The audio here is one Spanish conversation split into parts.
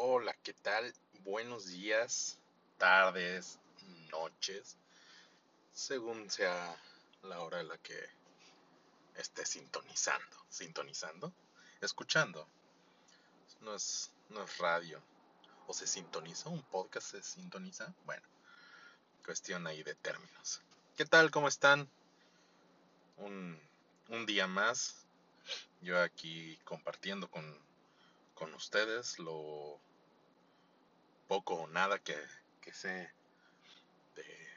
Hola, ¿qué tal? Buenos días, tardes, noches, según sea la hora en la que esté sintonizando. ¿Sintonizando? Escuchando. No es, no es radio. ¿O se sintoniza? ¿Un podcast se sintoniza? Bueno, cuestión ahí de términos. ¿Qué tal? ¿Cómo están? Un, un día más. Yo aquí compartiendo con, con ustedes lo poco o nada que, que sé de,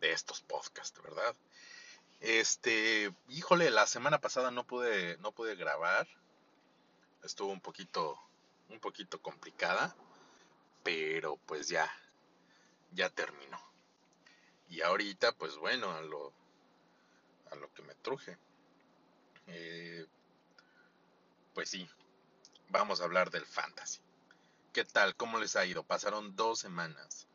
de estos podcasts, ¿verdad? Este, híjole, la semana pasada no pude, no pude grabar. Estuvo un poquito, un poquito complicada, pero pues ya, ya terminó. Y ahorita, pues bueno, a lo, a lo que me truje. Eh, pues sí, vamos a hablar del fantasy. ¿Qué tal? ¿Cómo les ha ido? Pasaron dos semanas.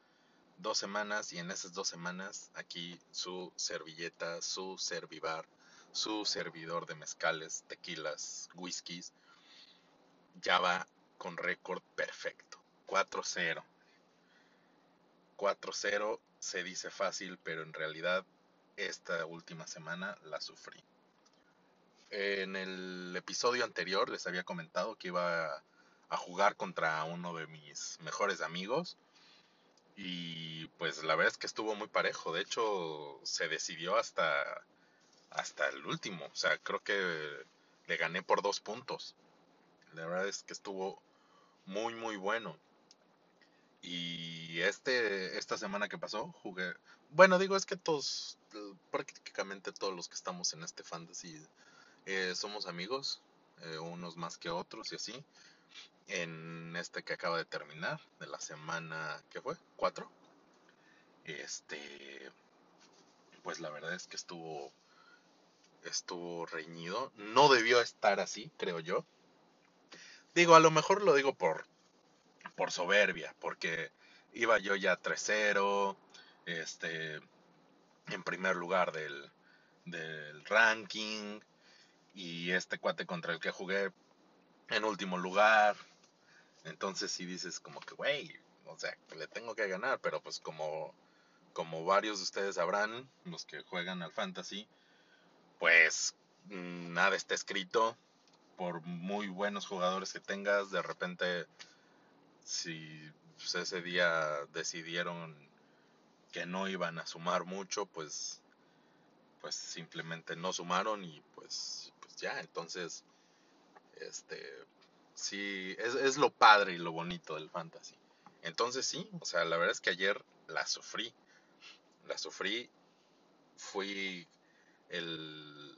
Dos semanas y en esas dos semanas aquí su servilleta, su servivar, su servidor de mezcales, tequilas, whiskies, ya va con récord perfecto. 4-0. 4-0 se dice fácil, pero en realidad esta última semana la sufrí. En el episodio anterior les había comentado que iba a jugar contra uno de mis mejores amigos. Y pues la verdad es que estuvo muy parejo. De hecho, se decidió hasta, hasta el último. O sea, creo que le gané por dos puntos. La verdad es que estuvo muy, muy bueno. Y este, esta semana que pasó, jugué. Bueno, digo, es que todos, prácticamente todos los que estamos en este fantasy eh, somos amigos, eh, unos más que otros y así en este que acaba de terminar, de la semana, ¿qué fue? ¿Cuatro? Este, pues la verdad es que estuvo, estuvo reñido. No debió estar así, creo yo. Digo, a lo mejor lo digo por, por soberbia, porque iba yo ya 3-0, este, en primer lugar del, del ranking, y este cuate contra el que jugué en último lugar, entonces si dices como que, güey, o sea, le tengo que ganar, pero pues como, como varios de ustedes sabrán, los que juegan al fantasy, pues mm, nada está escrito. Por muy buenos jugadores que tengas, de repente, si pues, ese día decidieron que no iban a sumar mucho, pues, pues simplemente no sumaron y pues, pues ya, entonces, este, sí, es, lo padre y lo bonito del fantasy. Entonces sí, o sea, la verdad es que ayer la sufrí. La sufrí, fui el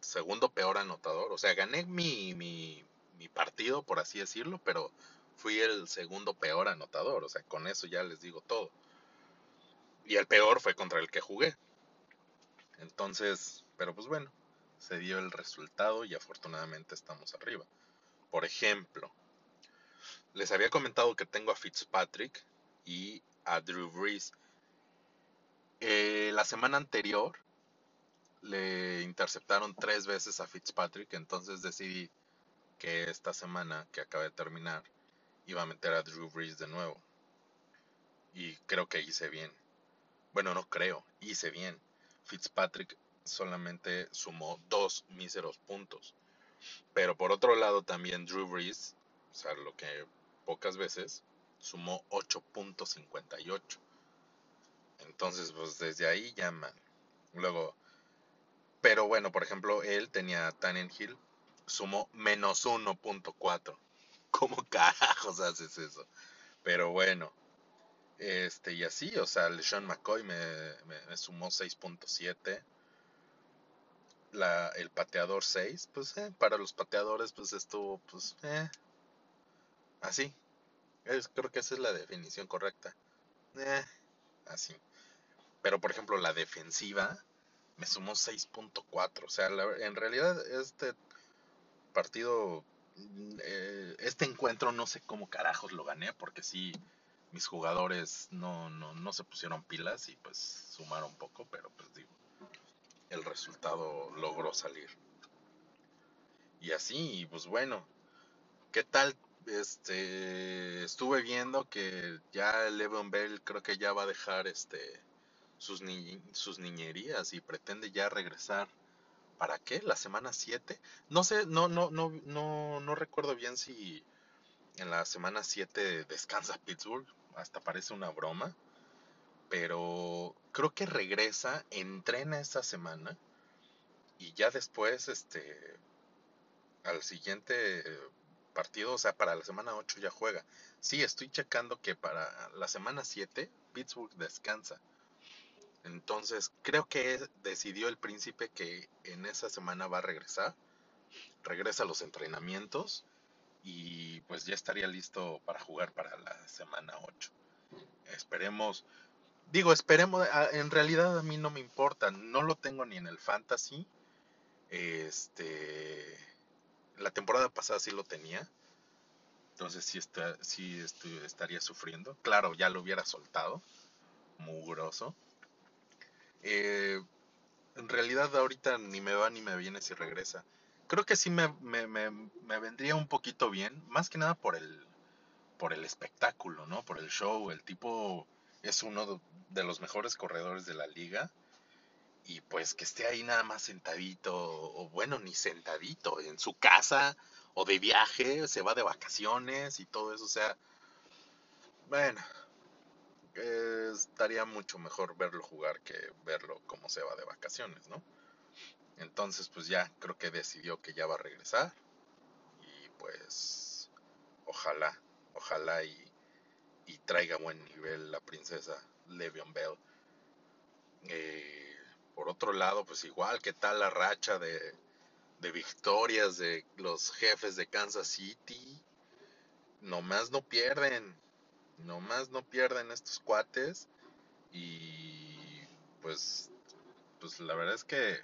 segundo peor anotador. O sea, gané mi, mi, mi partido, por así decirlo, pero fui el segundo peor anotador. O sea, con eso ya les digo todo. Y el peor fue contra el que jugué. Entonces, pero pues bueno, se dio el resultado y afortunadamente estamos arriba. Por ejemplo, les había comentado que tengo a Fitzpatrick y a Drew Brees. Eh, la semana anterior le interceptaron tres veces a Fitzpatrick, entonces decidí que esta semana que acaba de terminar iba a meter a Drew Brees de nuevo. Y creo que hice bien. Bueno, no creo, hice bien. Fitzpatrick solamente sumó dos míseros puntos. Pero por otro lado también Drew Brees, o sea, lo que pocas veces, sumó 8.58. Entonces, pues desde ahí llaman. Luego, pero bueno, por ejemplo, él tenía Tannenhill, sumó menos 1.4. ¿Cómo carajos haces eso? Pero bueno, este y así, o sea, LeSean McCoy me, me, me sumó 6.7 la, el pateador 6, pues eh, para los pateadores pues estuvo pues eh, así. Creo que esa es la definición correcta. Eh, así. Pero por ejemplo la defensiva me sumó 6.4. O sea, en realidad este partido, eh, este encuentro no sé cómo carajos lo gané porque sí mis jugadores no, no, no se pusieron pilas y pues sumaron poco, pero pues digo, el resultado logró salir. Y así, pues bueno, ¿qué tal este estuve viendo que ya Le'Veon Bell creo que ya va a dejar este sus sus niñerías y pretende ya regresar ¿para qué? La semana 7. No sé, no no no no no recuerdo bien si en la semana 7 descansa Pittsburgh, hasta parece una broma, pero creo que regresa, entrena esta semana y ya después este al siguiente partido, o sea, para la semana 8 ya juega. Sí, estoy checando que para la semana 7 Pittsburgh descansa. Entonces, creo que decidió el príncipe que en esa semana va a regresar. Regresa a los entrenamientos y pues ya estaría listo para jugar para la semana 8. Esperemos, digo, esperemos, en realidad a mí no me importa, no lo tengo ni en el fantasy. Este, la temporada pasada sí lo tenía. Entonces sí, está, sí estaría sufriendo. Claro, ya lo hubiera soltado. Mugroso. Eh, en realidad ahorita ni me va ni me viene si regresa. Creo que sí me, vendría un poquito bien. Más que nada por el, por el espectáculo, ¿no? Por el show. El tipo es uno de los mejores corredores de la liga y pues que esté ahí nada más sentadito, o bueno, ni sentadito, en su casa o de viaje, se va de vacaciones y todo eso, o sea, bueno, estaría mucho mejor verlo jugar que verlo como se va de vacaciones, ¿no? Entonces, pues ya creo que decidió que ya va a regresar y pues ojalá, ojalá y, y traiga buen nivel la princesa Le'Veon Bell. Eh, por otro lado, pues igual, ¿qué tal la racha de, victorias de los jefes de Kansas City? Nomás no pierden, nomás no pierden estos cuates y pues, pues la verdad es que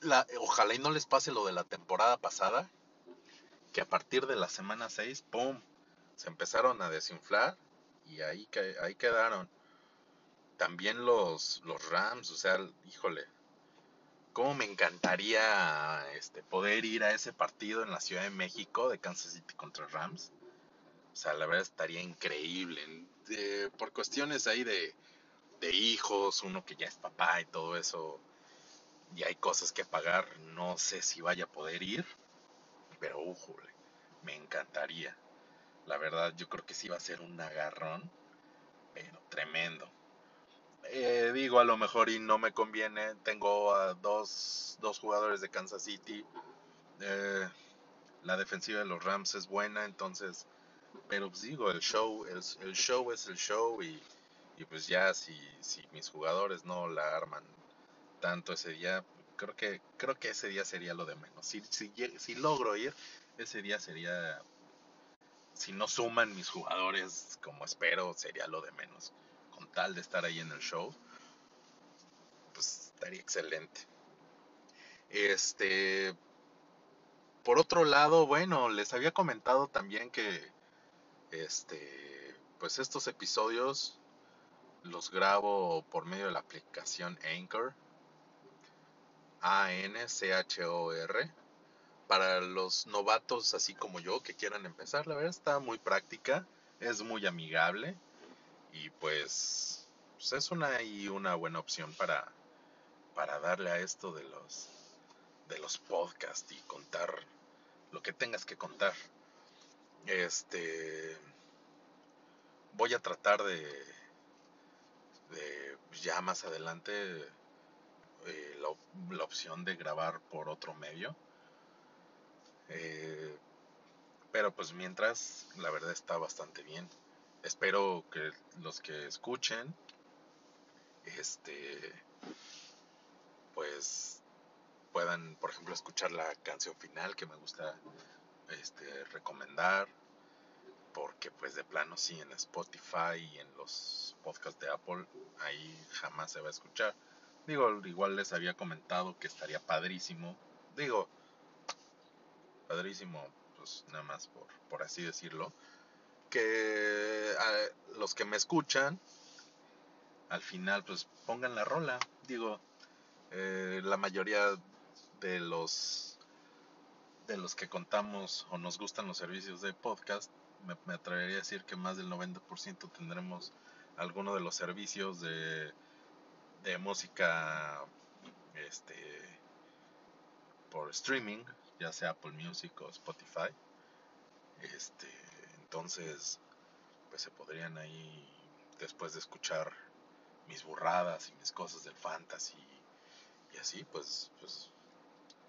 la, ojalá y no les pase lo de la temporada pasada, que a partir de la semana 6, ¡pum! Se empezaron a desinflar y ahí, ahí quedaron también los, los Rams, o sea, híjole, cómo me encantaría este, poder ir a ese partido en la Ciudad de México de Kansas City contra Rams. O sea, la verdad estaría increíble. por cuestiones ahí de, de hijos, uno que ya es papá y todo eso, y hay cosas que pagar, no sé si vaya a poder ir, pero újole, me encantaría. La verdad, yo creo que sí va a ser un agarrón, pero tremendo. Eh, digo, a lo mejor y no me conviene. Tengo a dos, dos jugadores de Kansas City. Eh, la defensiva de los Rams es buena, entonces, pero pues digo, el show, el, show es el show y, pues ya si, si mis jugadores no la arman tanto ese día, creo que, creo que ese día sería lo de menos. Si, si, si logro ir, ese día sería, si no suman mis jugadores como espero, sería lo de menos. Tal de estar ahí en el show, pues estaría excelente. Este, por otro lado, bueno, les había comentado también que, este, pues estos episodios los grabo por medio de la aplicación Anchor, A-N-C-H-O-R, para los novatos así como yo que quieran empezar. La verdad está muy práctica, es muy amigable y pues, pues, es una y una buena opción para, para darle a esto de los de los podcasts y contar lo que tengas que contar. Este voy a tratar de, de ya más adelante eh, la, la, opción de grabar por otro medio. Eh, pero pues mientras la verdad está bastante bien espero que los que escuchen, este, pues puedan, por ejemplo, escuchar la canción final que me gusta este, recomendar, porque pues de plano sí en Spotify y en los podcasts de Apple ahí jamás se va a escuchar. Digo, igual les había comentado que estaría padrísimo, digo, padrísimo, pues nada más por, por así decirlo, que los que me escuchan, al final, pues pongan la rola. Digo, eh, la mayoría de los de los que contamos o nos gustan los servicios de podcast, me, atrevería a decir que más del 90% tendremos alguno de los servicios de, de música este por streaming, ya sea Apple Music o Spotify. Este, entonces, pues se podrían ahí después de escuchar mis burradas y mis cosas del fantasy y así, pues, pues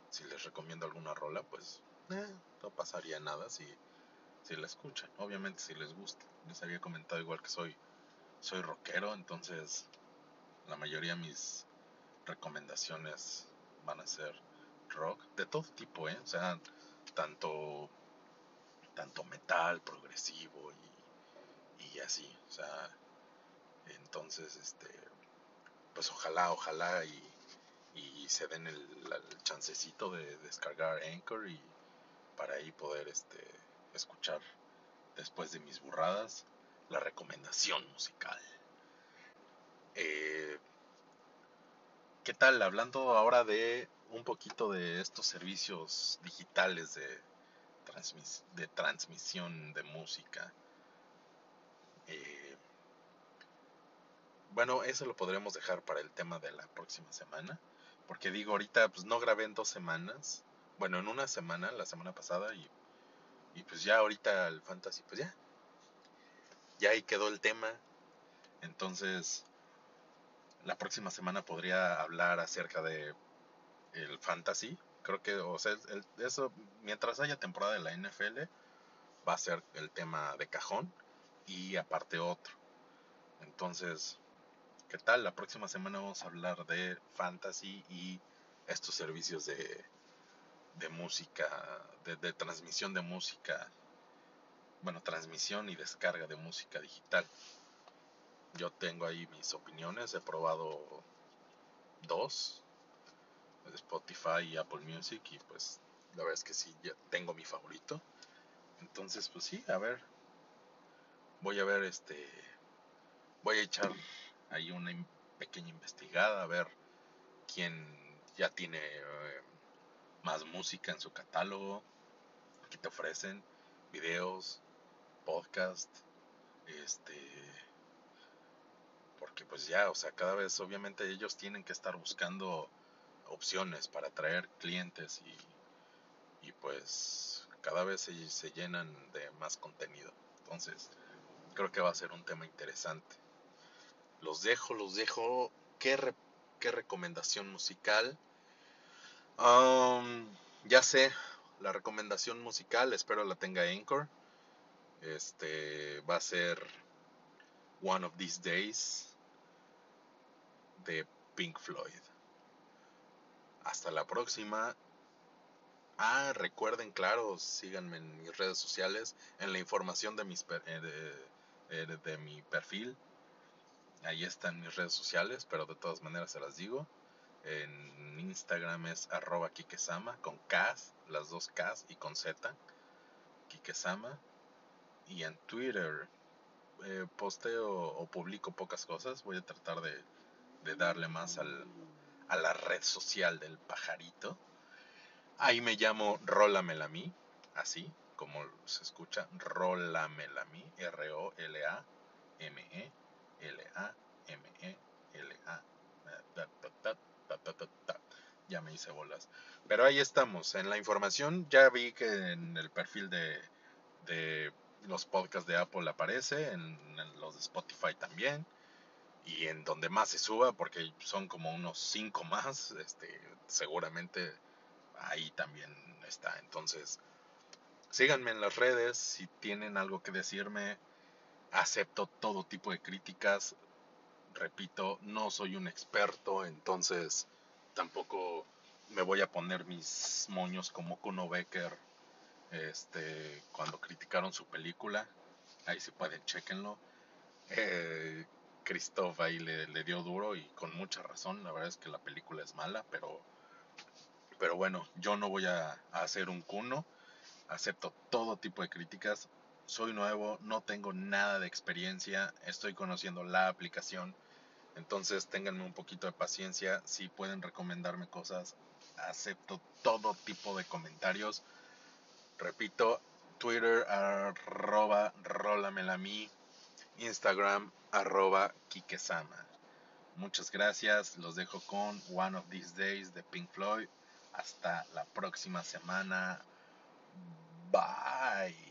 si les recomiendo alguna rola, pues eh, no pasaría nada si, si la escuchan. Obviamente si les gusta. Les había comentado igual que soy, soy rockero, entonces la mayoría de mis recomendaciones van a ser rock de todo tipo, ¿eh? O sea, tanto, tanto metal, progresivo y, y así. O sea, entonces, este, pues ojalá, ojalá y, y se den el, chancecito de descargar Anchor y para ahí poder este, escuchar después de mis burradas la recomendación musical. Eh, ¿Qué tal? Hablando ahora de un poquito de estos servicios digitales de, transmisión de música. Eh, bueno, eso lo podremos dejar para el tema de la próxima semana. Porque digo, ahorita pues no grabé en dos semanas. Bueno, en una semana, la semana pasada. Y, y pues ya ahorita el fantasy, pues ya. Ya ahí quedó el tema. Entonces, la próxima semana podría hablar acerca de el fantasy. Creo que, o sea, eso, mientras haya temporada de la NFL, va a ser el tema de cajón. Y aparte otro. Entonces, ¿Qué tal? La próxima semana vamos a hablar de fantasy y estos servicios de, de música, de, transmisión de música, bueno, transmisión y descarga de música digital. Yo tengo ahí mis opiniones, he probado dos, Spotify y Apple Music, y pues la verdad es que sí, ya tengo mi favorito. Entonces, pues sí, a ver, voy a ver este, voy a echar hay una pequeña investigada a ver quién ya tiene eh, más música en su catálogo. Aquí te ofrecen videos, podcast, este porque pues ya, o sea, cada vez obviamente ellos tienen que estar buscando opciones para atraer clientes y, pues cada vez se, llenan de más contenido. Entonces, creo que va a ser un tema interesante los dejo, los dejo. ¿Qué, qué recomendación musical? ya sé, la recomendación musical, espero la tenga Anchor. Este va a ser One of These Days de Pink Floyd. Hasta la próxima. Ah, recuerden, claro, síganme en mis redes sociales, en la información de, mis, eh, de, de mi perfil Ahí están mis redes sociales, pero de todas maneras se las digo. En Instagram es arroba Kikesama con K, las dos K y con Z. Kikesama. Y en Twitter eh, posteo o publico pocas cosas. Voy a tratar de darle más al, a la red social del pajarito. Ahí me llamo Rolamelami, así como se escucha, Rolamelami, R-O-L-A-M-E L-A-M-E-L-A. Ya me hice bolas. Pero ahí estamos. En la información ya vi que en el perfil de, de los podcasts de Apple aparece, en, los de Spotify también. Y en donde más se suba, porque son como unos 5 más, este, seguramente ahí también está. Entonces, síganme en las redes si tienen algo que decirme acepto todo tipo de críticas. Repito, no soy un experto, entonces tampoco me voy a poner mis moños como Kuno Becker este, cuando criticaron su película. Ahí si pueden, chequenlo. Eh, Christoph ahí le, le, dio duro y con mucha razón. La verdad es que la película es mala, pero, pero bueno, yo no voy a, a hacer un cuno. Acepto todo tipo de críticas soy nuevo, no tengo nada de experiencia, estoy conociendo la aplicación, entonces ténganme un poquito de paciencia, si pueden recomendarme cosas, acepto todo tipo de comentarios, Repito, Twitter arroba rolamelami, Instagram arroba kikesama. Muchas gracias, los dejo con One of These Days de Pink Floyd. Hasta la próxima semana. Bye.